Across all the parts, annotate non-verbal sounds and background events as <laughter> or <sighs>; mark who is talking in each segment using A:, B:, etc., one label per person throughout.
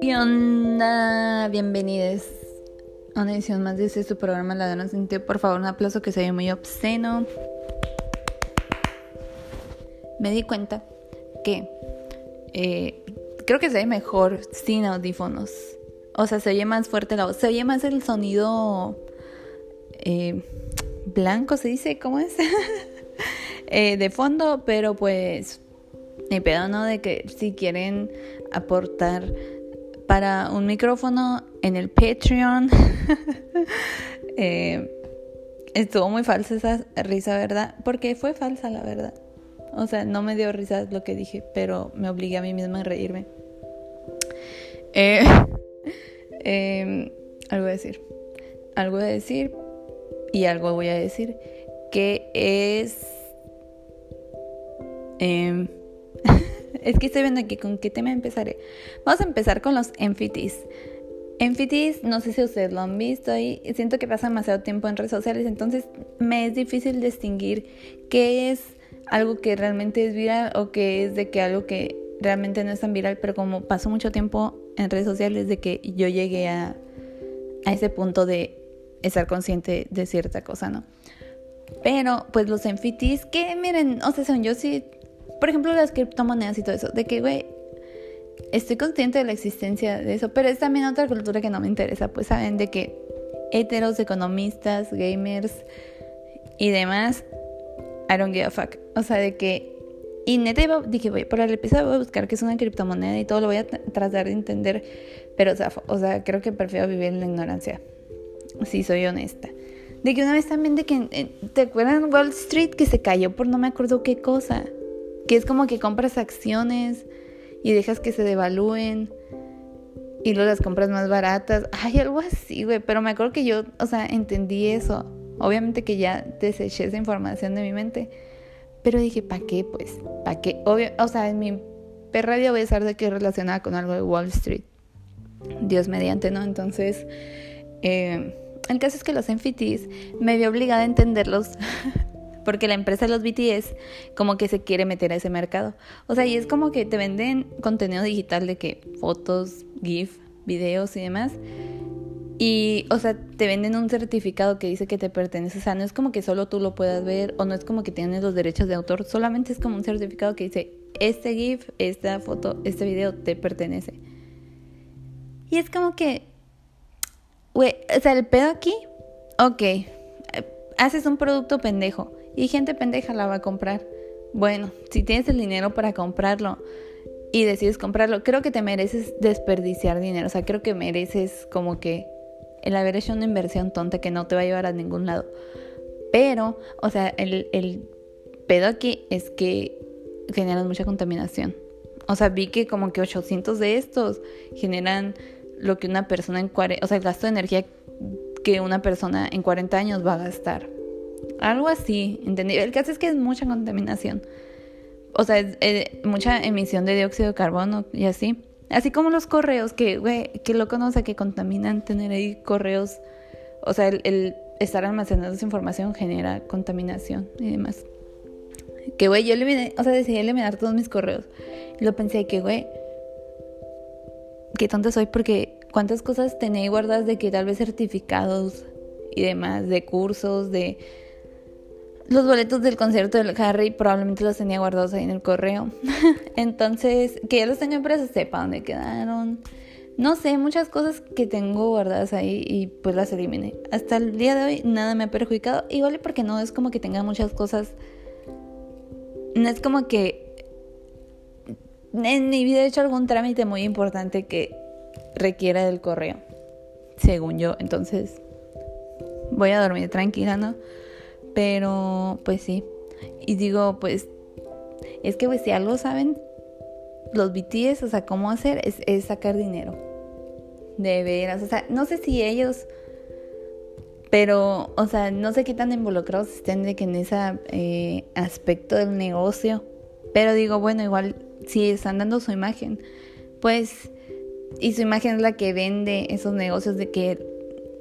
A: ¿Qué onda? Bienvenidos a una edición más de este su programa La Dona Sentido. Por favor, un aplauso que se ve muy obsceno. Me di cuenta que eh, creo que se ve mejor sin audífonos. O sea, se oye más fuerte la voz. Se oye más el sonido eh, blanco, se dice, ¿cómo es? <laughs> Eh, de fondo, pero pues ni pedo, ¿no? De que si quieren aportar para un micrófono en el Patreon. <laughs> Eh, estuvo muy falsa esa risa, ¿verdad? Porque fue falsa, la verdad. O sea, no me dio risa lo que dije, pero me obligué a mí misma a reírme. Eh, <laughs> em, algo a decir. Algo a decir. Y algo voy a decir. Que es. Eh, es que estoy viendo aquí con qué tema empezaré. Vamos a empezar con los enfitis. Enfitis, no sé si ustedes lo han visto y siento que pasa demasiado tiempo en redes sociales, entonces me es difícil distinguir qué es algo que realmente es viral o qué es de que algo que realmente no es tan viral, pero como paso mucho tiempo en redes sociales de que yo llegué a, a ese punto de estar consciente de cierta cosa, ¿no? Pero pues los enfitis, que miren, o sea, son yo sí por ejemplo, las criptomonedas y todo eso, de que, güey, estoy consciente de la existencia de eso, pero es también otra cultura que no me interesa, pues saben de que heteros, economistas, gamers y demás, I don't give a fuck. O sea, de que... Y neta dije, voy, por el episodio voy a buscar qué es una criptomoneda y todo lo voy a tratar de entender, pero o sea, o sea, creo que prefiero vivir en la ignorancia, si soy honesta. De que una vez también de que, ¿te acuerdas Wall Street que se cayó por no me acuerdo qué cosa? Que es como que compras acciones y dejas que se devalúen y luego las compras más baratas. Ay, algo así, güey. Pero me acuerdo que yo, o sea, entendí eso. Obviamente que ya deseché esa información de mi mente. Pero dije, ¿para qué? Pues, ¿para qué? Obvio, o sea, en mi perra voy a estar de que relacionada con algo de Wall Street. Dios mediante, ¿no? Entonces, eh, el caso es que los NFTs me vi obligada a entenderlos <laughs> porque la empresa de los BTS como que se quiere meter a ese mercado. O sea, y es como que te venden contenido digital de que fotos, GIF, videos y demás. Y, o sea, te venden un certificado que dice que te pertenece. O sea, no es como que solo tú lo puedas ver o no es como que tienes los derechos de autor. Solamente es como un certificado que dice, este GIF, esta foto, este video te pertenece. Y es como que, güey, o sea, el pedo aquí, ok, haces un producto pendejo y gente pendeja la va a comprar. Bueno, si tienes el dinero para comprarlo y decides comprarlo, creo que te mereces desperdiciar dinero. O sea, creo que mereces como que el haber hecho una inversión tonta que no te va a llevar a ningún lado. Pero, o sea, el, el pedo aquí es que generan mucha contaminación. O sea, vi que como que 800 de estos generan lo que una persona en 40, o sea, el gasto de energía que una persona en 40 años va a gastar. Algo así, ¿entendí? El caso es que es mucha contaminación. O sea, es, eh, mucha emisión de dióxido de carbono y así. Así como los correos, que, güey, que lo conoce, que contaminan tener ahí correos. O sea, el, estar almacenando esa información genera contaminación y demás. Que, güey, yo eliminé, o sea, decidí eliminar todos mis correos. Y lo pensé que, güey, qué tonta soy porque cuántas cosas tenía guardadas de que tal vez certificados y demás, de cursos, de los boletos del concierto del Harry probablemente los tenía guardados ahí en el correo. <laughs> Entonces, que ya los tenía empresa sepa dónde quedaron. No sé, muchas cosas que tengo guardadas ahí y pues las eliminé. Hasta el día de hoy nada me ha perjudicado. Igual porque no es como que tenga muchas cosas. No es como que en mi vida he hecho algún trámite muy importante que requiera del correo. Según yo. Entonces, voy a dormir tranquila, ¿no? Pero, pues sí. Y digo, pues, es que, pues, si algo saben los BTS, o sea, cómo hacer, es, sacar dinero. De veras, o sea, no sé si ellos, pero, o sea, no sé qué tan involucrados estén de que en ese eh, aspecto del negocio. Pero digo, bueno, igual, si están dando su imagen, pues, y su imagen es la que vende esos negocios de que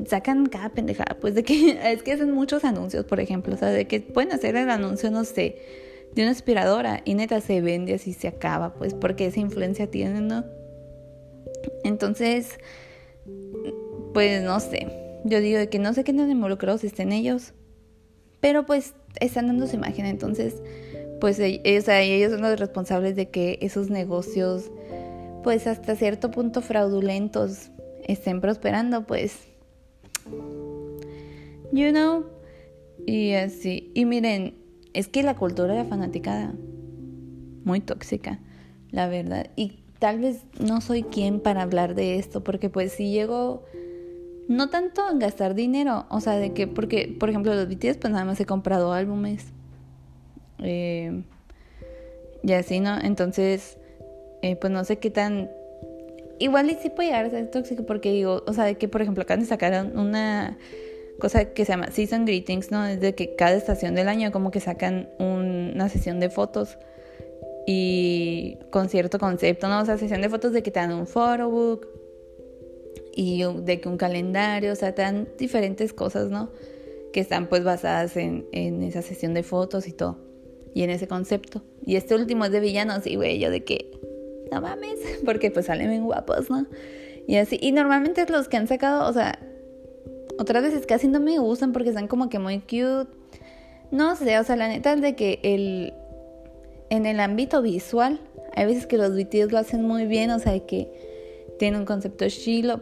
A: sacan cada pendejada, pues de que <laughs> es que hacen muchos anuncios, por ejemplo, o sea, de que pueden hacer el anuncio, no sé, de una aspiradora y neta se vende así se acaba, pues porque esa influencia tiene, ¿no? Entonces, pues no sé, yo digo que no sé qué tan involucrados estén ellos, pero pues están dando su imagen, entonces, pues e, ellos son los responsables de que esos negocios, pues hasta cierto punto fraudulentos, estén prosperando, pues, you know, y así, y miren, es que la cultura de fanaticada, muy tóxica, la verdad. Y tal vez no soy quien para hablar de esto, porque pues si llego, no tanto en gastar dinero, o sea, de que, porque, por ejemplo, los BTS, pues nada más he comprado álbumes. Eh, y así, ¿no? Entonces, eh, pues no sé qué tan... Igual y sí puede llegar a ser tóxico porque digo, o sea, de que por ejemplo acaban de sacar una cosa que se llama Season Greetings, ¿no? Es de que cada estación del año como que sacan una sesión de fotos y con cierto concepto, ¿no? O sea, sesión de fotos de que te dan un photobook y de que un calendario, o sea, te dan diferentes cosas, ¿no? Que están pues basadas en, en esa sesión de fotos y todo. Y en ese concepto. Y este último es de villanos y güey, yo de que, no mames, <laughs> porque pues salen bien guapos, ¿no? Y así, y normalmente los que han sacado, o sea, otras veces casi no me gustan porque están como que muy cute. No sé, o sea, la neta es de que el, en el ámbito visual, hay veces que los BTS lo hacen muy bien, o sea, que tienen un concepto chilo.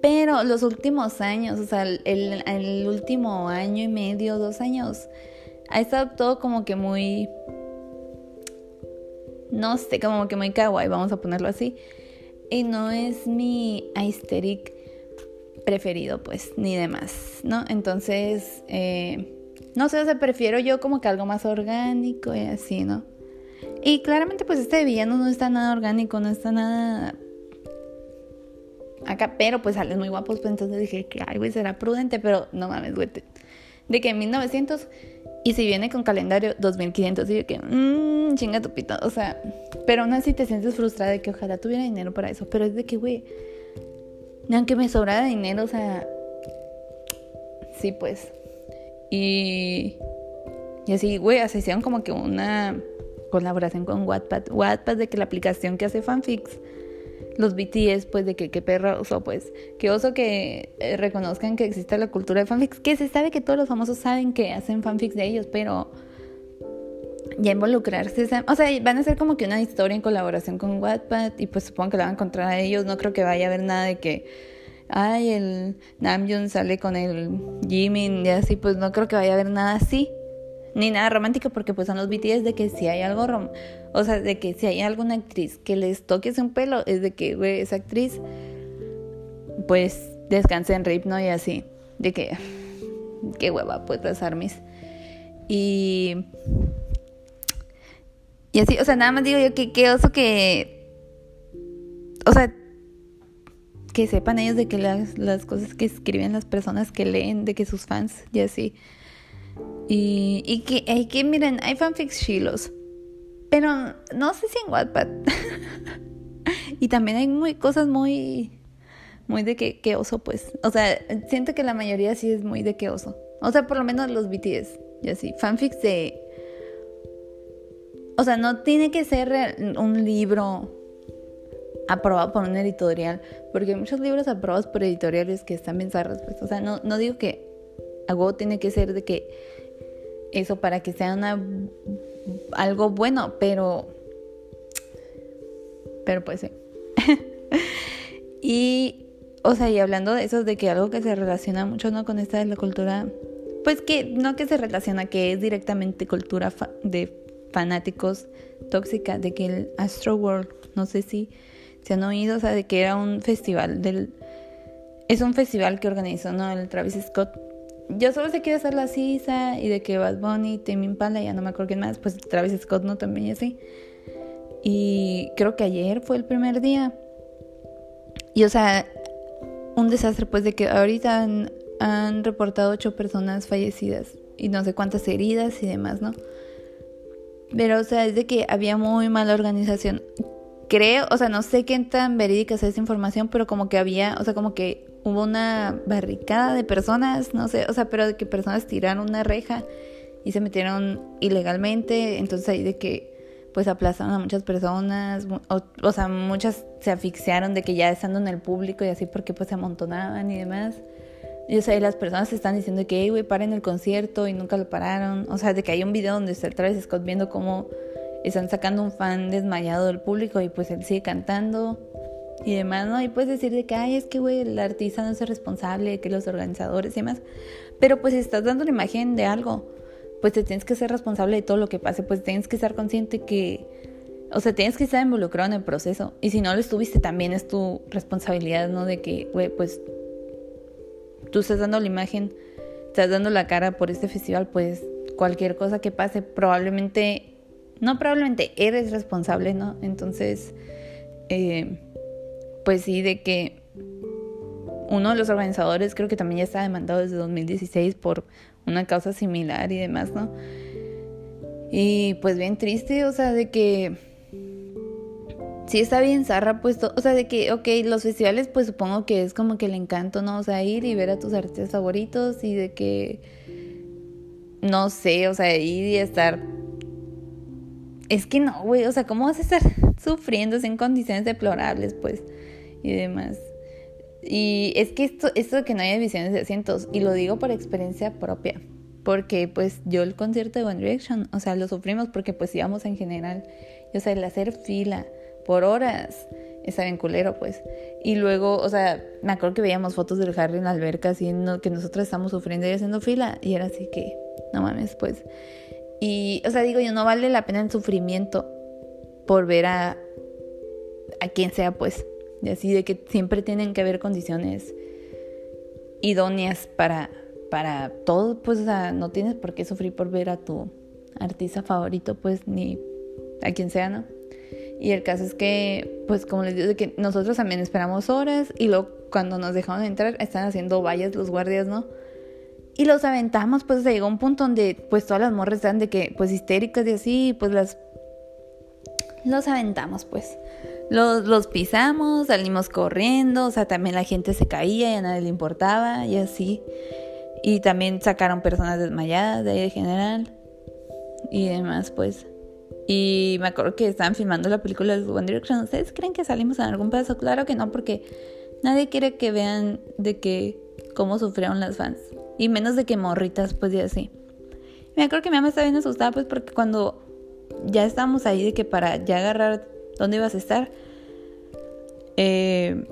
A: Pero los últimos años, o sea, el, el último año y medio, dos años, ha estado todo como que muy. No sé, como que muy kawaii, vamos a ponerlo así. Y no es mi aesthetic preferido, pues, ni demás, ¿no? Entonces, eh, no sé, o sea, prefiero yo como que algo más orgánico y así, ¿no? Y claramente, pues, este villano no está nada orgánico, no está nada acá, pero pues salen muy guapos, pues entonces dije que, ay, güey, será prudente, pero no mames, güey, de que en 1900 y si viene con calendario 2500, y que, mmm, chinga tu pito, o sea, pero aún así te sientes frustrada de que ojalá tuviera dinero para eso, pero es de que, güey, aunque me sobrara dinero, o sea, sí, pues. Y, y así, güey, hicieron como que una colaboración con Wattpad. Wattpad de que la aplicación que hace fanfics, los BTS, pues de que qué perro oso, pues. Qué oso que eh, reconozcan que existe la cultura de fanfics. Que se sabe que todos los famosos saben que hacen fanfics de ellos, pero ya involucrarse, o sea, van a hacer como que una historia en colaboración con Wattpad y pues supongo que la van a encontrar a ellos, no creo que vaya a haber nada de que, ay, el Namjoon sale con el Jimin y así, pues no creo que vaya a haber nada así, ni nada romántico porque pues son los BTS de que si hay algo, rom o sea, de que si hay alguna actriz que les toque un pelo, es de que, güey, esa actriz, pues descanse en rip, ¿no? Y así, de que, <sighs> qué hueva, pues las armies. Y y así, o sea, nada más digo yo que qué oso que. O sea, que sepan ellos de que las, las cosas que escriben las personas que leen, de que sus fans, y así. Y, y que, hay que miren, hay fanfics chilos. Pero no sé si en Wattpad. <laughs> y también hay muy cosas muy. Muy de que, que oso, pues. O sea, siento que la mayoría sí es muy de que oso. O sea, por lo menos los BTS, y así. Fanfics de o sea, no tiene que ser un libro aprobado por un editorial, porque hay muchos libros aprobados por editoriales que están bien zarros, pues. O sea, no, no digo que algo tiene que ser de que eso para que sea una algo bueno, pero pero pues sí. <laughs> y o sea, y hablando de eso de que algo que se relaciona mucho no con esta de la cultura pues que no que se relaciona que es directamente cultura de fanáticos tóxica de que el Astro World, no sé si se han oído, o sea, de que era un festival del... Es un festival que organizó, ¿no? El Travis Scott. Yo solo sé que ser la Sisa y de que Bad Bunny, Tame Impala, ya no me acuerdo quién más, pues Travis Scott, ¿no? También y así. Y creo que ayer fue el primer día. Y o sea, un desastre, pues de que ahorita han, han reportado ocho personas fallecidas y no sé cuántas heridas y demás, ¿no? Pero, o sea, es de que había muy mala organización. Creo, o sea, no sé qué tan verídica es esa información, pero como que había, o sea, como que hubo una barricada de personas, no sé, o sea, pero de que personas tiraron una reja y se metieron ilegalmente, entonces ahí de que pues aplazaron a muchas personas, o, sea, muchas se asfixiaron de que ya estando en el público y así porque pues se amontonaban y demás. Y o sea, las personas están diciendo que, güey, paren el concierto y nunca lo pararon. O sea, de que hay un video donde está Travis Scott viendo cómo están sacando un fan desmayado del público y pues él sigue cantando y demás, ¿no? Y puedes decir de que, ay, es que, güey, el artista no es responsable, que los organizadores y demás. Pero pues si estás dando la imagen de algo, pues te tienes que ser responsable de todo lo que pase, pues tienes que estar consciente que, o sea, tienes que estar involucrado en el proceso. Y si no lo estuviste, también es tu responsabilidad, ¿no? De que, güey, pues tú estás dando la imagen, estás dando la cara por este festival, pues cualquier cosa que pase, probablemente, no probablemente, eres responsable, ¿no? Entonces, eh, pues sí, de que uno de los organizadores creo que también ya está demandado desde 2016 por una causa similar y demás, ¿no? Y pues bien triste, o sea, de que sí está bien zarra puesto, o sea, de que, ok, los festivales pues supongo que es como que el encanto, ¿no? O sea, ir y ver a tus artistas favoritos y de que, no sé, o sea, ir y estar... Es que no, güey, o sea, ¿cómo vas a estar <laughs> sufriendo en condiciones deplorables, pues? Y demás. Y es que esto, esto que no haya visiones de asientos, y lo digo por experiencia propia, porque pues yo el concierto de One Direction, o sea, lo sufrimos porque pues íbamos en general, y, o sea, el hacer fila por horas, está bien culero pues. Y luego, o sea, me acuerdo que veíamos fotos del Harry en la alberca, así que nosotros estamos sufriendo y haciendo fila, y era así que, no mames, pues. Y, o sea, digo yo, no vale la pena el sufrimiento por ver a, a quien sea, pues. Así de que siempre tienen que haber condiciones idóneas para, para todo, pues no tienes por qué sufrir por ver a tu artista favorito, pues ni a quien sea, ¿no? Y el caso es que, pues como les digo, que nosotros también esperamos horas y luego cuando nos dejaron entrar están haciendo vallas los guardias, ¿no? Y los aventamos, pues se llegó un punto donde pues todas las morras están de que pues histéricas y así, pues las... Los aventamos, pues. Los, los pisamos, salimos corriendo, o sea, también la gente se caía y a nadie le importaba y así. Y también sacaron personas desmayadas de ahí de general y demás, pues. Y me acuerdo que estaban filmando la película de One Direction. ¿Ustedes creen que salimos en algún pedazo? Claro que no, porque nadie quiere que vean de que cómo sufrieron las fans. Y menos de que morritas, pues y así. Me acuerdo que mi mamá estaba bien asustada, pues porque cuando ya estábamos ahí de que para ya agarrar dónde ibas a estar, eh,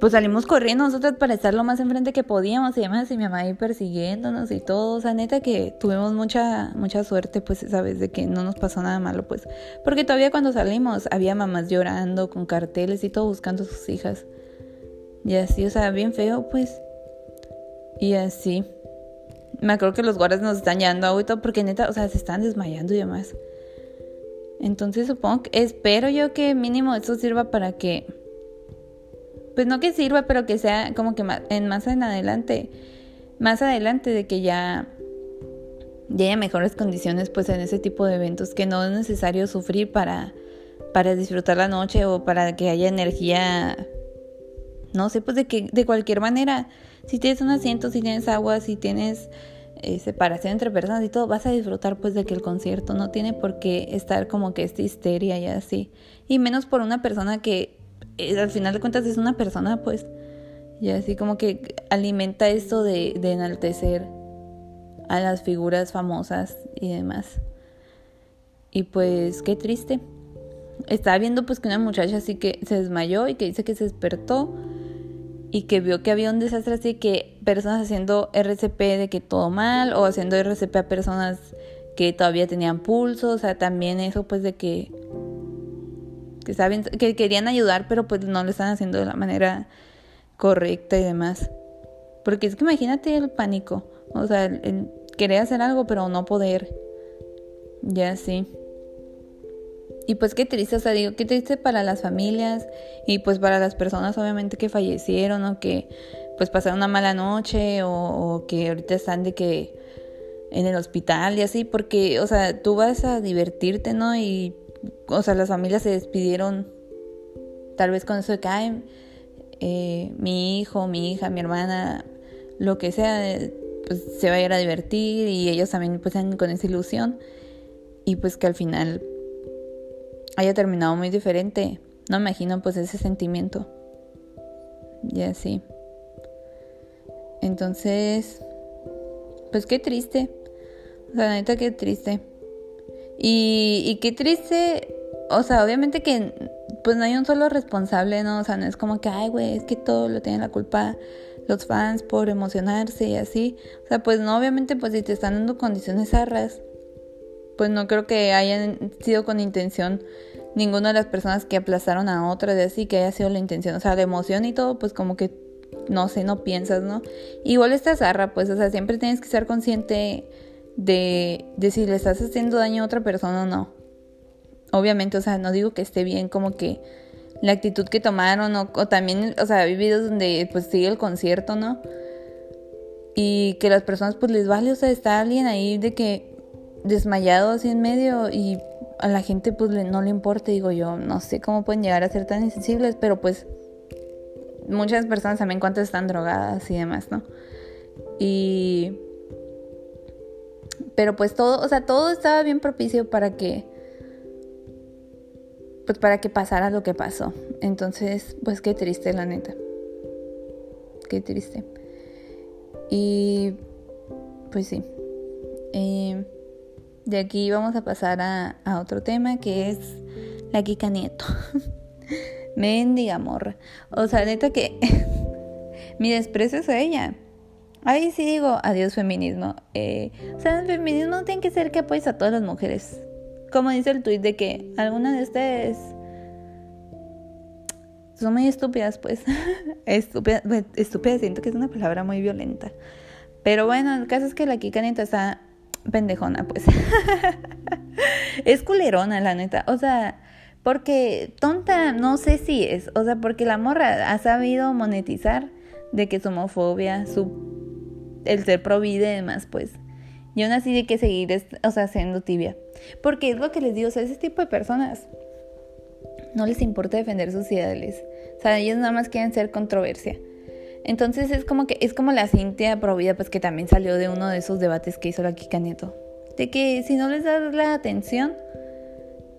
A: pues salimos corriendo nosotros para estar lo más enfrente que podíamos y demás, y mi mamá ahí persiguiéndonos y todo, o sea, neta que tuvimos mucha, mucha suerte, pues, sabes, de que no nos pasó nada malo, pues, porque todavía cuando salimos había mamás llorando con carteles y todo buscando a sus hijas, y así, o sea, bien feo, pues, y así. Me acuerdo que los guardias nos están llevando a porque neta, o sea, se están desmayando y demás. Entonces supongo que, espero yo que mínimo eso sirva para que, pues no que sirva, pero que sea como que más, en más en adelante, más adelante de que ya, ya haya mejores condiciones pues en ese tipo de eventos, que no es necesario sufrir para, para disfrutar la noche o para que haya energía, no sé, pues de que de cualquier manera, si tienes un asiento, si tienes agua, si tienes eh, separación entre personas y todo, vas a disfrutar pues de que el concierto no tiene por qué estar como que esta histeria y así. Y menos por una persona que eh, al final de cuentas es una persona pues. Y así como que alimenta esto de, de enaltecer a las figuras famosas y demás. Y pues qué triste. Estaba viendo pues que una muchacha así que se desmayó y que dice que se despertó y que vio que había un desastre así que personas haciendo RCP de que todo mal o haciendo RCP a personas que todavía tenían pulso, o sea, también eso pues de que que saben que querían ayudar, pero pues no lo están haciendo de la manera correcta y demás. Porque es que imagínate el pánico, o sea, el querer hacer algo pero no poder. Ya sí. Y pues qué triste, o sea, digo, qué triste para las familias y pues para las personas obviamente que fallecieron o que pues pasaron una mala noche o, que ahorita están de que en el hospital y así, porque, o sea, tú vas a divertirte, ¿no? Y, o sea, las familias se despidieron tal vez con eso de que, eh, mi hijo, mi hija, mi hermana, lo que sea, pues se va a ir a divertir y ellos también pues están con esa ilusión y pues que al final haya terminado muy diferente. No me imagino pues ese sentimiento. Y así. Entonces, pues qué triste. O sea, neta, qué triste. Y, y qué triste, o sea, obviamente que pues no hay un solo responsable, ¿no? O sea, no es como que, ay, güey, es que todo lo tienen la culpa los fans por emocionarse y así. O sea, pues no, obviamente, pues si te están dando condiciones arras, pues no creo que hayan sido con intención ninguna de las personas que aplazaron a otra de así que haya sido la intención. O sea, de emoción y todo, pues como que no sé, no piensas, ¿no? Igual esta zarra, pues, o sea, siempre tienes que estar consciente de, de si le estás haciendo daño a otra persona o no. Obviamente, o sea, no digo que esté bien como que la actitud que tomaron o, también, o sea, hay videos donde pues sigue el concierto, ¿no? Y que las personas pues les vale, o sea, está alguien ahí de que desmayado así en medio y a la gente pues no le importa, digo yo, no sé cómo pueden llegar a ser tan insensibles, pero pues muchas personas también cuántas están drogadas y demás, ¿no? Y... Pero pues todo, o sea, todo estaba bien propicio para que... Pues para que pasara lo que pasó. Entonces, pues qué triste, la neta. Qué triste. Y... Pues sí. De aquí vamos a pasar a, a otro tema que es la Kika Nieto. <laughs> Mendiga morra. O sea, neta que <laughs> mi desprecio es a ella. Ahí sí digo, adiós feminismo. Eh, o sea, el feminismo tiene que ser que apoyes a todas las mujeres. Como dice el tuit de que algunas de ustedes son muy estúpidas, pues. <laughs> estúpidas, estúpida siento que es una palabra muy violenta. Pero bueno, el caso es que la Kika Neta está pendejona, pues. <laughs> es culerona, la neta. O sea, porque tonta, no sé si es. O sea, porque la morra ha sabido monetizar de que su homofobia, su el ser pro vida y demás, pues. Y aún así de que seguir, o sea, siendo tibia. Porque es lo que les digo, o sea, ese tipo de personas no les importa defender sus ideales. O sea, ellos nada más quieren ser controversia. Entonces es como que es como la Cintia Provida, pues que también salió de uno de esos debates que hizo la Kika Neto. De que si no les das la atención,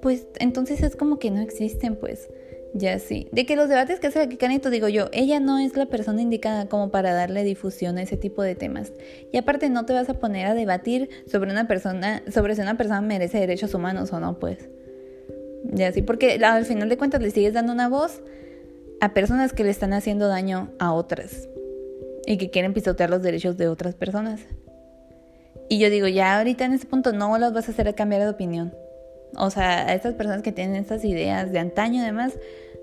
A: pues entonces es como que no existen, pues. Ya sí. De que los debates que hace la Kika Neto, digo yo, ella no es la persona indicada como para darle difusión a ese tipo de temas. Y aparte no te vas a poner a debatir sobre una persona, sobre si una persona merece derechos humanos o no, pues. Ya sí, porque al final de cuentas le sigues dando una voz a personas que le están haciendo daño a otras y que quieren pisotear los derechos de otras personas. Y yo digo, ya ahorita en este punto no las vas a hacer cambiar de opinión. O sea, a estas personas que tienen estas ideas de antaño y demás,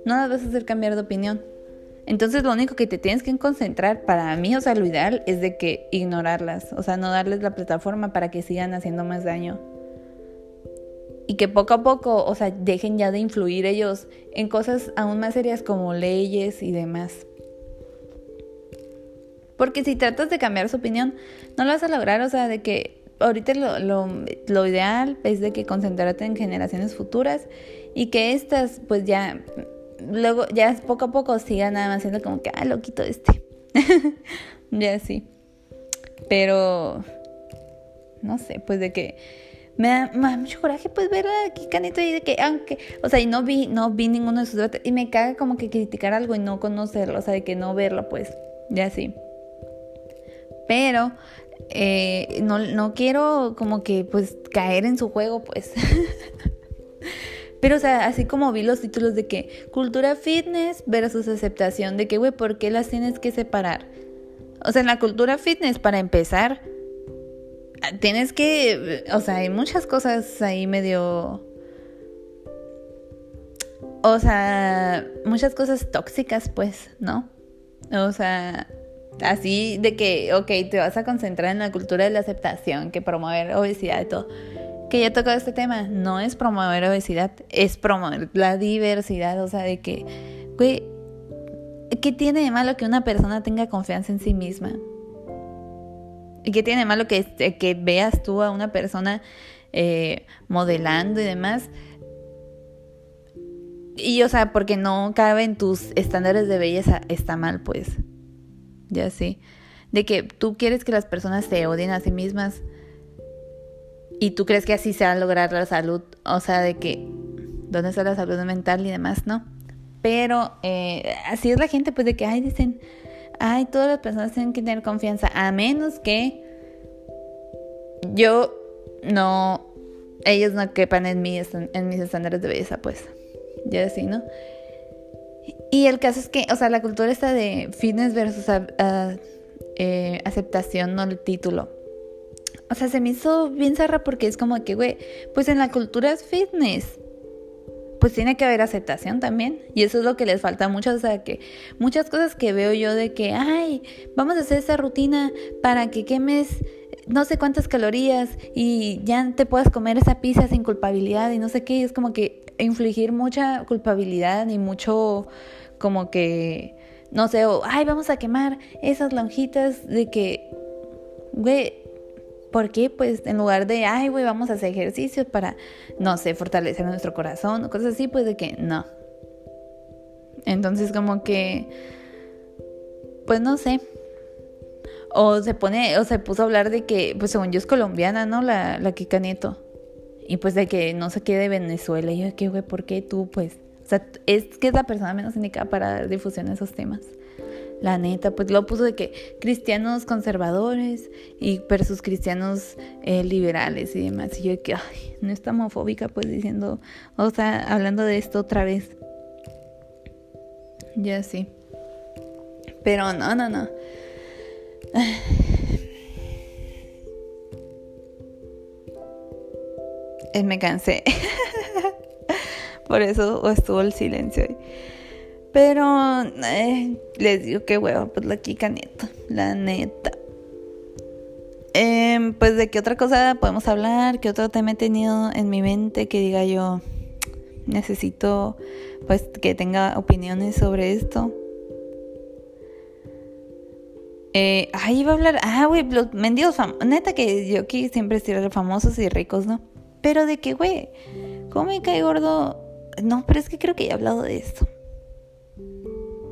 A: no las vas a hacer cambiar de opinión. Entonces lo único que te tienes que concentrar para mí, o sea, lo ideal es de que ignorarlas, o sea, no darles la plataforma para que sigan haciendo más daño y que poco a poco, o sea, dejen ya de influir ellos en cosas aún más serias como leyes y demás. Porque si tratas de cambiar su opinión, no lo vas a lograr, o sea, de que ahorita lo, lo, lo ideal es de que concentrarte en generaciones futuras y que estas pues ya, luego ya poco a poco sigan nada más siendo como que, ah, loquito este. <laughs> ya sí. Pero, no sé, pues de que me da, mucho coraje pues ver aquí Canito y de que aunque, o sea, y no vi, no vi ninguno de sus debates y me caga como que criticar algo y no conocerlo, o sea, de que no verlo pues, ya sí. Pero eh, no, no quiero como que pues caer en su juego pues. <laughs> Pero, o sea, así como vi los títulos de que cultura fitness versus aceptación, de que, güey, ¿por qué las tienes que separar? O sea, en la cultura fitness, para empezar, tienes que, o sea, hay muchas cosas ahí medio... O sea, muchas cosas tóxicas, pues, ¿no? O sea, así de que, ok, te vas a concentrar en la cultura de la aceptación, que promover obesidad y todo. Que ya tocado este tema, no es promover obesidad, es promover la diversidad, o sea, de que, güey, ¿qué tiene de malo que una persona tenga confianza en sí misma? ¿Y qué tiene de malo que, este, veas tú a una persona eh, modelando y demás? Y o sea, porque no cabe en tus estándares de belleza, está mal, pues. Ya sí. de que tú quieres que las personas se odien a sí mismas y tú crees que así se va a lograr la salud, o sea, de que dónde está la salud mental y demás, ¿no? Pero eh, así es la gente, pues de que, ay, dicen, ay, todas las personas tienen que tener confianza, a menos que yo no, ellos no quepan en, mí, en mis estándares de belleza, pues, ya así, ¿no? Y el caso es que, o sea, la cultura está de fitness versus eh, aceptación, no el título. O sea, se me hizo bien zarra porque es como que, güey, pues en la cultura es fitness. Pues tiene que haber aceptación también. Y eso es lo que les falta mucho. O sea, que muchas cosas que veo yo de que, ay, vamos a hacer esa rutina para que quemes no sé cuántas calorías y ya te puedas comer esa pizza sin culpabilidad y no sé qué. Es como que infligir mucha culpabilidad y mucho como que, no sé, o, ay, vamos a quemar esas lonjitas de que, güey, ¿Por qué? Pues en lugar de, ay, güey, vamos a hacer ejercicios para, no sé, fortalecer nuestro corazón o cosas así, pues de que no. Entonces como que, pues no sé. O se pone, o se puso a hablar de que, pues según yo es colombiana, ¿no? La, la Kika Nieto. Y pues de que no sé qué de Venezuela. Y yo, ¿qué, güey? ¿Por qué tú? Pues, o sea, es que es la persona menos indicada para dar difusión a esos temas. La neta, pues lo puso de que cristianos conservadores y versus cristianos eh, liberales y demás. Y yo que, ay, no está homofóbica, pues diciendo, o sea, hablando de esto otra vez. Ya sí. Pero no, no, no. <sighs> Eh, me cansé. <laughs> Por eso estuvo el silencio. Pero eh, les digo que huevo, pues la Kika neta, la neta. Em, pues de qué otra cosa podemos hablar, qué otro tema he tenido en mi mente que diga yo necesito pues que tenga opiniones sobre esto. Eh, ahí va a hablar, ah, güey, los mendigos famosos, neta que yo aquí siempre estoy famosos y ricos, ¿no? Pero de que, güey, ¿cómo me cae gordo? No, pero es que creo que ya he hablado de esto.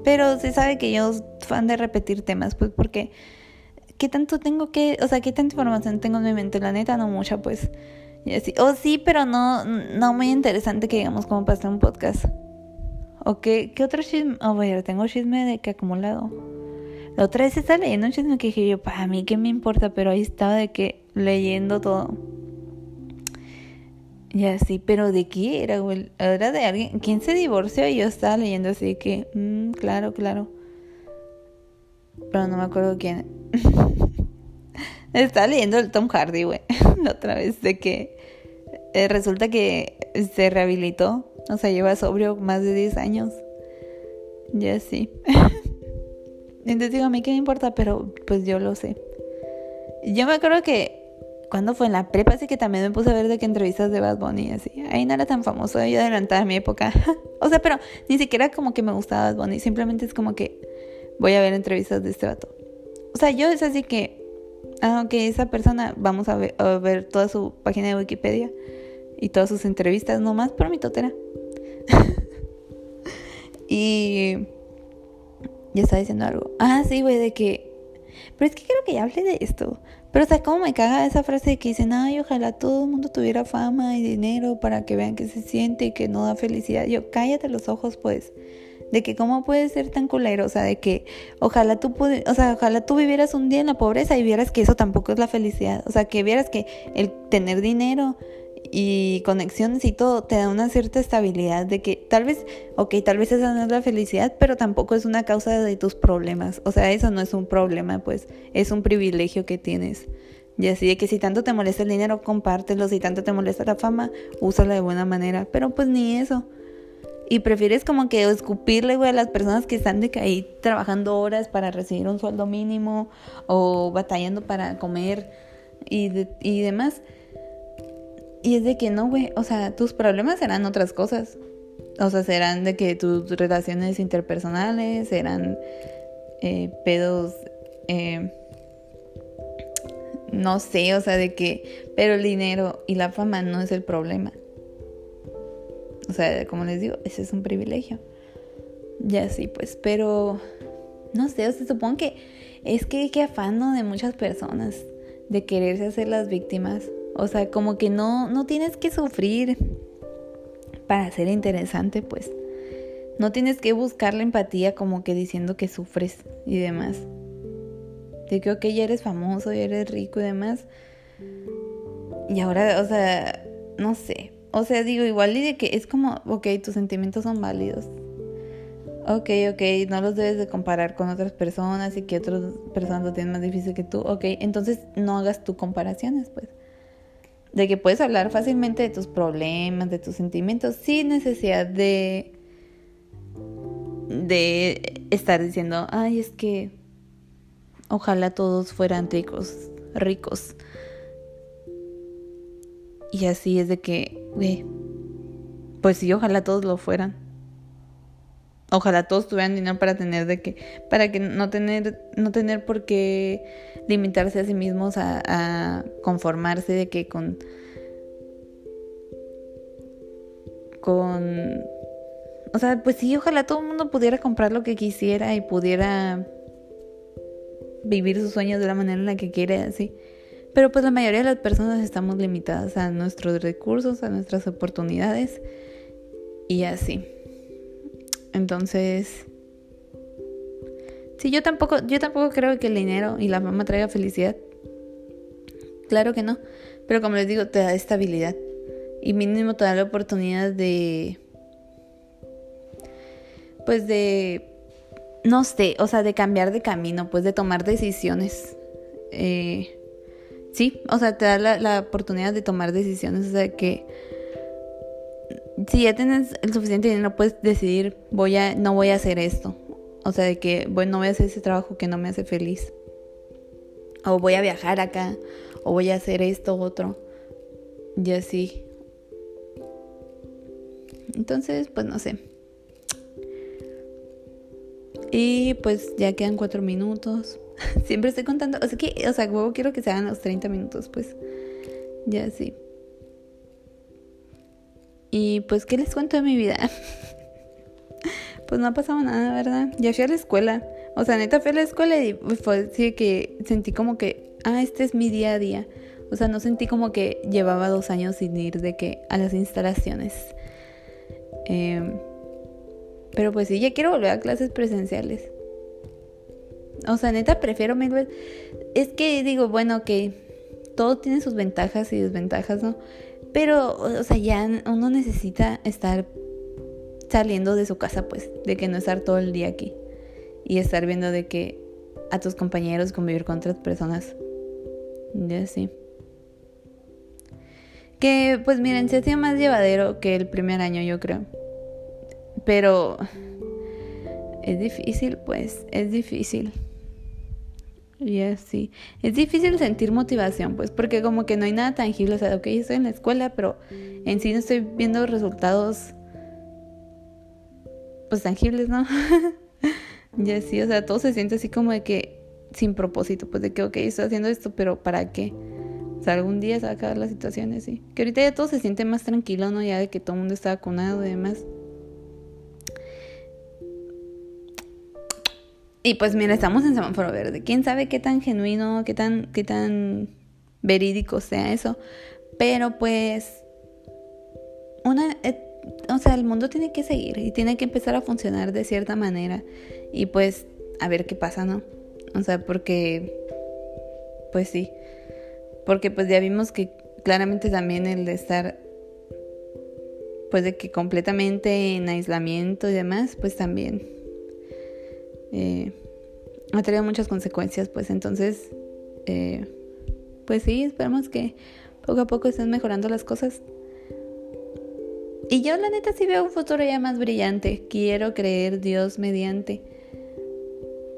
A: Pero se sabe que yo fan de repetir temas, pues porque ¿qué tanto tengo que, o sea, qué tanta información tengo en mi mente? La neta, no mucha, pues. Y o sí, pero no, no muy interesante que digamos como hacer un podcast. ¿O qué, qué otro chisme? Oh, vaya, tengo chisme de que acumulado. La otra vez estaba leyendo un chisme que dije yo, para mí, ¿qué me importa? Pero ahí estaba de que leyendo todo. Y así, pero ¿de qué era, güey? Era de alguien. ¿Quién se divorció? Y yo estaba leyendo así que, mmm, claro, claro. Pero no me acuerdo quién. <laughs> estaba leyendo el Tom Hardy, güey. <laughs> La otra vez, de que eh, resulta que se rehabilitó. O sea, lleva sobrio más de 10 años. Y así. <laughs> Entonces digo, a mí qué me importa, pero pues yo lo sé. Yo me acuerdo que cuando fue en la prepa, así que también me puse a ver de qué entrevistas de Bad Bunny, así. Ahí no era tan famoso, yo adelantaba mi época. <laughs> o sea, pero ni siquiera como que me gustaba Bad Bunny, simplemente es como que voy a ver entrevistas de este vato. O sea, yo es así que, aunque esa persona, vamos a ver, a ver toda su página de Wikipedia y todas sus entrevistas, nomás por mi totera. <laughs> y ya estaba diciendo algo. Ah, sí, güey, de que... Pero es que creo que ya hablé de esto. Pero sea, cómo me caga esa frase de que dicen, ay, ojalá todo el mundo tuviera fama y dinero para que vean que se siente y que no da felicidad. Yo, cállate los ojos, pues. De que cómo puedes ser tan culero, o sea, de que ojalá tú o sea, ojalá tú vivieras un día en la pobreza y vieras que eso tampoco es la felicidad. O sea, que vieras que el tener dinero y conexiones y todo te da una cierta estabilidad de que tal vez, ok, tal vez esa no es la felicidad, pero tampoco es una causa de tus problemas. O sea, eso no es un problema, pues es un privilegio que tienes. Y así de que si tanto te molesta el dinero, compártelo. Si tanto te molesta la fama, úsala de buena manera. Pero pues ni eso. Y prefieres como que escupirle, a las personas que están de que ahí trabajando horas para recibir un sueldo mínimo o batallando para comer y, y demás y es de que no, güey, o sea, tus problemas serán otras cosas. O sea, serán de que tus relaciones interpersonales, serán eh, pedos, eh, no sé, o sea, de que, pero el dinero y la fama no es el problema. O sea, como les digo, ese es un privilegio. Ya sí, pues, pero, no sé, o sea, supongo que Es que qué afano de muchas personas de quererse hacer las víctimas. O sea, como que no, no tienes que sufrir para ser interesante, pues. No tienes que buscar la empatía como que diciendo que sufres y demás. De que, ok, ya eres famoso, ya eres rico y demás. Y ahora, o sea, no sé. O sea, digo, igual y de que es como, ok, tus sentimientos son válidos. Ok, ok, no los debes de comparar con otras personas y que otras personas lo tienen más difícil que tú. Ok, entonces no hagas tú comparaciones, pues. De que puedes hablar fácilmente de tus problemas, de tus sentimientos, sin necesidad de. de estar diciendo, ay, es que. Ojalá todos fueran ricos, ricos. Y así es de que, pues sí, ojalá todos lo fueran. Ojalá todos tuvieran dinero para tener de que, para que no tener, no tener por qué limitarse a sí mismos a, conformarse de que con, con, o sea, pues sí, ojalá todo el mundo pudiera comprar lo que quisiera y pudiera vivir sus sueños de la manera en la que quiere, así. Pero pues la mayoría de las personas estamos limitadas a nuestros recursos, a nuestras oportunidades y así. Entonces, sí, yo tampoco, yo tampoco creo que el dinero y la fama traiga felicidad. Claro que no. Pero como les digo, te da estabilidad. Y mínimo te da la oportunidad de. Pues de. No sé, o sea, de cambiar de camino, pues de tomar decisiones. Eh, sí, o sea, te da la, la oportunidad de tomar decisiones. O sea, que si ya tienes el suficiente dinero, puedes decidir, voy a, no voy a hacer esto. O sea, de que bueno, no voy a hacer ese trabajo que no me hace feliz. O voy a viajar acá. O voy a hacer esto, otro. Y así. Entonces, pues no sé. Y pues ya quedan cuatro minutos. <laughs> Siempre estoy contando. O sea que, o sea, quiero que se hagan los 30 minutos, pues. Ya sí. Y pues, ¿qué les cuento de mi vida? <laughs> pues no ha pasado nada, ¿verdad? Ya fui a la escuela. O sea, neta fui a la escuela y fue así que sentí como que, ah, este es mi día a día. O sea, no sentí como que llevaba dos años sin ir de que a las instalaciones. Em, pero pues sí, ya quiero volver a clases presenciales. O sea, neta, prefiero mil Es que digo, bueno, que todo tiene sus ventajas y desventajas, ¿no? Pero, o sea, ya uno necesita estar saliendo de su casa, pues, de que no estar todo el día aquí. Y estar viendo de que a tus compañeros convivir con otras personas. Ya sí. Que, pues miren, se hacía más llevadero que el primer año, yo creo. Pero es difícil, pues, es difícil. Y así. Es difícil sentir motivación, pues, porque como que no hay nada tangible. O sea, ok, estoy en la escuela, pero en sí no estoy viendo resultados, pues, tangibles, ¿no? <laughs> y así, o sea, todo se siente así como de que sin propósito, pues, de que, ok, estoy haciendo esto, pero ¿para qué? O sea, algún día se va a acabar la situación, así. Que ahorita ya todo se siente más tranquilo, ¿no? Ya de que todo el mundo está vacunado y demás. Y pues mira, estamos en semáforo verde. ¿Quién sabe qué tan genuino, qué tan, qué tan verídico sea eso? Pero pues, una, o sea, el mundo tiene que seguir y tiene que empezar a funcionar de cierta manera. Y pues, a ver qué pasa, ¿no? O sea, porque, pues sí. Porque pues ya vimos que claramente también el de estar, pues de que completamente en aislamiento y demás, pues también eh, ha traído muchas consecuencias, pues entonces, eh, pues sí, esperemos que poco a poco estén mejorando las cosas. Y yo la neta sí veo un futuro ya más brillante. Quiero creer Dios mediante.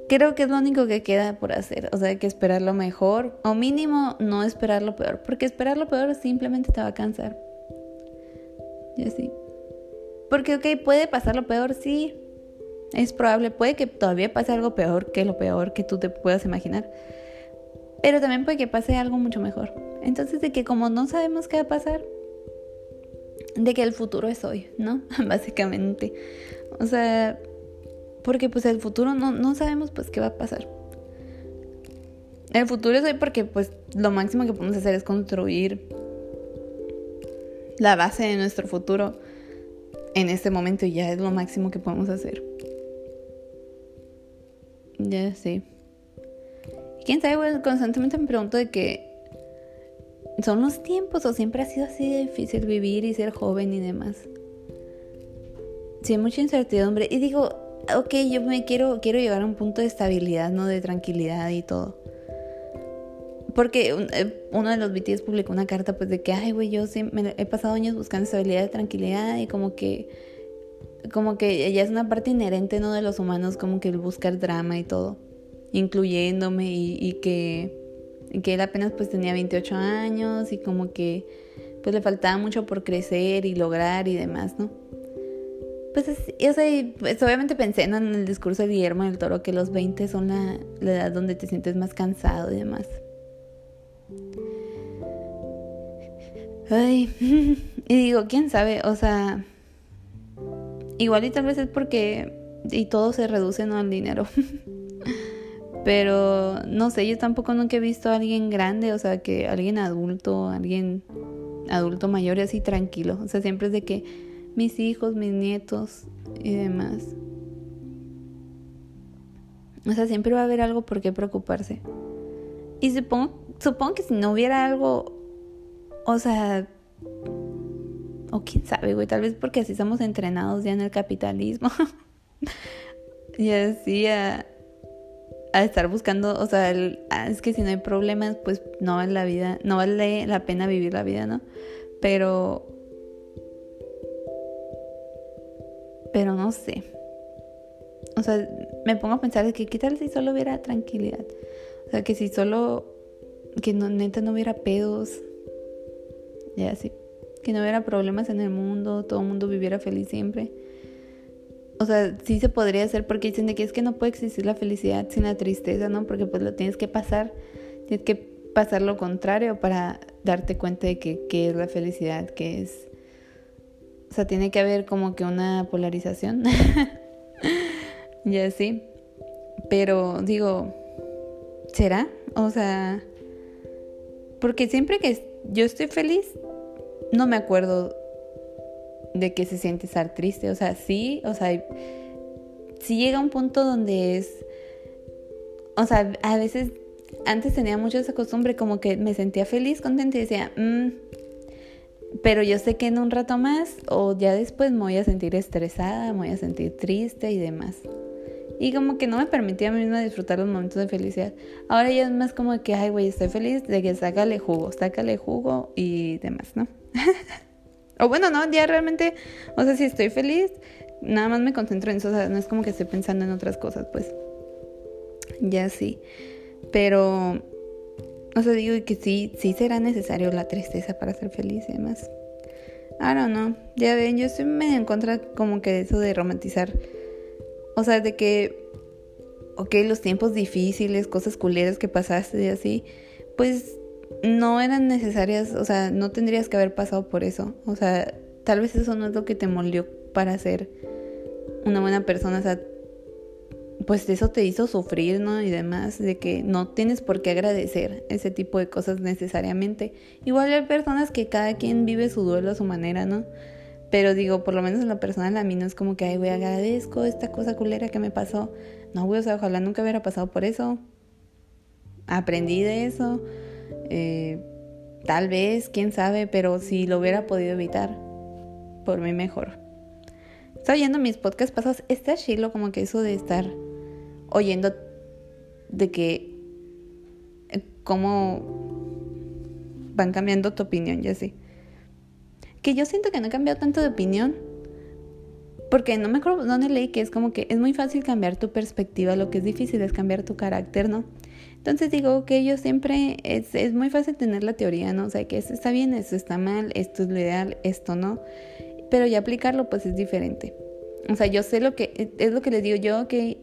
A: Creo que es lo único que queda por hacer. O sea, hay que esperar lo mejor. O mínimo no esperar lo peor. Porque esperar lo peor simplemente te va a cansar. Y así. Porque, ok, puede pasar lo peor, sí. Es probable, puede que todavía pase algo peor que lo peor que tú te puedas imaginar. Pero también puede que pase algo mucho mejor. Entonces, de que como no sabemos qué va a pasar, de que el futuro es hoy, ¿no? <laughs> Básicamente. O sea, porque pues el futuro no, no sabemos pues qué va a pasar. el futuro es hoy porque pues lo máximo que podemos hacer es construir la base de nuestro futuro en este momento y ya es lo máximo que podemos hacer. Ya sí. Quién sabe, constantemente me pregunto de que son los tiempos o siempre ha sido así de difícil vivir y ser joven y demás. Sí, mucha incertidumbre. Y digo, ok, yo me quiero, quiero llegar a un punto de estabilidad, ¿no? De tranquilidad y todo. Porque eh, uno de los BTS publicó una carta pues de que, ay, güey, yo sí, he pasado años buscando estabilidad y tranquilidad y como que, como que ya es una parte inherente, ¿no? De los humanos, como que el buscar drama y todo, incluyéndome y, que, que él apenas pues tenía 28 años y como que pues le faltaba mucho por crecer y lograr y demás, ¿no? Pues, o sea, pues obviamente pensé en el discurso de Guillermo del Toro que los 20 son la, la edad donde te sientes más cansado y demás. Ay, <laughs> y digo, quién sabe, o sea, igual y tal vez es porque y todo se reduce no al dinero. <laughs> Pero no sé, yo tampoco nunca he visto a alguien grande, o sea, que alguien adulto, alguien adulto mayor y así tranquilo. O sea, siempre es de que mis hijos, mis nietos y demás. O sea, siempre va a haber algo por qué preocuparse. Y supongo, supongo que si no hubiera algo, o sea, o quién sabe, güey, tal vez porque así estamos entrenados ya en el capitalismo. <laughs> y así a, estar buscando, o sea, ah, es que si no hay problemas, pues no vale la vida, no vale la pena vivir la vida, ¿no? Pero, pero no sé. O sea, me pongo a pensar que qué si solo hubiera tranquilidad. O sea, que si solo, que no, neta no hubiera pedos, ya así, que no hubiera problemas en el mundo, todo el mundo viviera feliz siempre. O sea, sí se podría hacer porque dicen de que es que no puede existir la felicidad sin la tristeza, ¿no? Porque pues lo tienes que pasar, tienes que pasar lo contrario para darte cuenta de que qué es la felicidad, que es... O sea, tiene que haber como que una polarización. <laughs> ya sí. Pero digo, ¿Será? O sea, porque siempre que yo estoy feliz, no me acuerdo de que se siente estar triste. O sea, sí, o sea, sí llega un punto donde es, o sea, a veces antes tenía mucho esa costumbre como que me sentía feliz, contenta y decía, mm, pero yo sé que en un rato más o ya después me voy a sentir estresada, me voy a sentir triste y demás. Y como que no me permitía a mí misma disfrutar los momentos de felicidad. Ahora ya es más como que, ay, güey, estoy feliz de que sácale jugo, sácale jugo y demás, ¿no? <laughs> o bueno, no, ya realmente, o sea, si estoy feliz, nada más me concentro en eso, o sea, no es como que esté pensando en otras cosas, pues. Ya sí. Pero, o sea, digo que sí, sí será necesario la tristeza para ser feliz y demás. I don't know. Ya ven, yo estoy medio en contra como que de eso de romantizar o sea, de que, ok, los tiempos difíciles, cosas culeras que pasaste y así, pues no eran necesarias, o sea, no tendrías que haber pasado por eso. O sea, tal vez eso no es lo que te molió para ser una buena persona, o sea, pues eso te hizo sufrir, ¿no? Y demás, de que no tienes por qué agradecer ese tipo de cosas necesariamente. Igual hay personas que cada quien vive su duelo a su manera, ¿no? Pero digo, por lo menos en lo personal a mí no es como que, ay, güey, agradezco esta cosa culera que me pasó. No, güey, o sea, ojalá nunca hubiera pasado por eso. Aprendí de eso. Eh, tal vez, quién sabe, pero si lo hubiera podido evitar, por mí mejor. Estoy oyendo mis podcasts pasados. Está chilo como que eso de estar oyendo de que eh, cómo van cambiando tu opinión, ya sí que yo siento que no he cambiado tanto de opinión. Porque no me acuerdo dónde leí que es como que es muy fácil cambiar tu perspectiva, lo que es difícil es cambiar tu carácter, ¿no? Entonces digo que yo siempre, es, es muy fácil tener la teoría, ¿no? O sea, que esto está bien, esto está mal, esto es lo ideal, esto no. Pero ya aplicarlo pues es diferente. O sea, yo sé lo que, es lo que les digo yo, que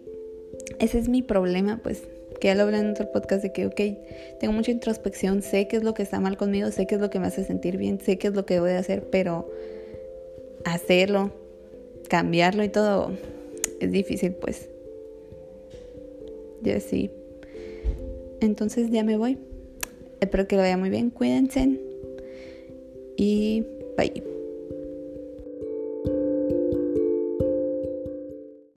A: ese es mi problema, pues que ya lo hablé en otro podcast de que, ok, tengo mucha introspección, sé qué es lo que está mal conmigo, sé qué es lo que me hace sentir bien, sé qué es lo que voy a hacer, pero hacerlo, cambiarlo y todo es difícil, pues. Ya sí. Entonces ya me voy. Espero que lo vaya muy bien. Cuídense. Y bye.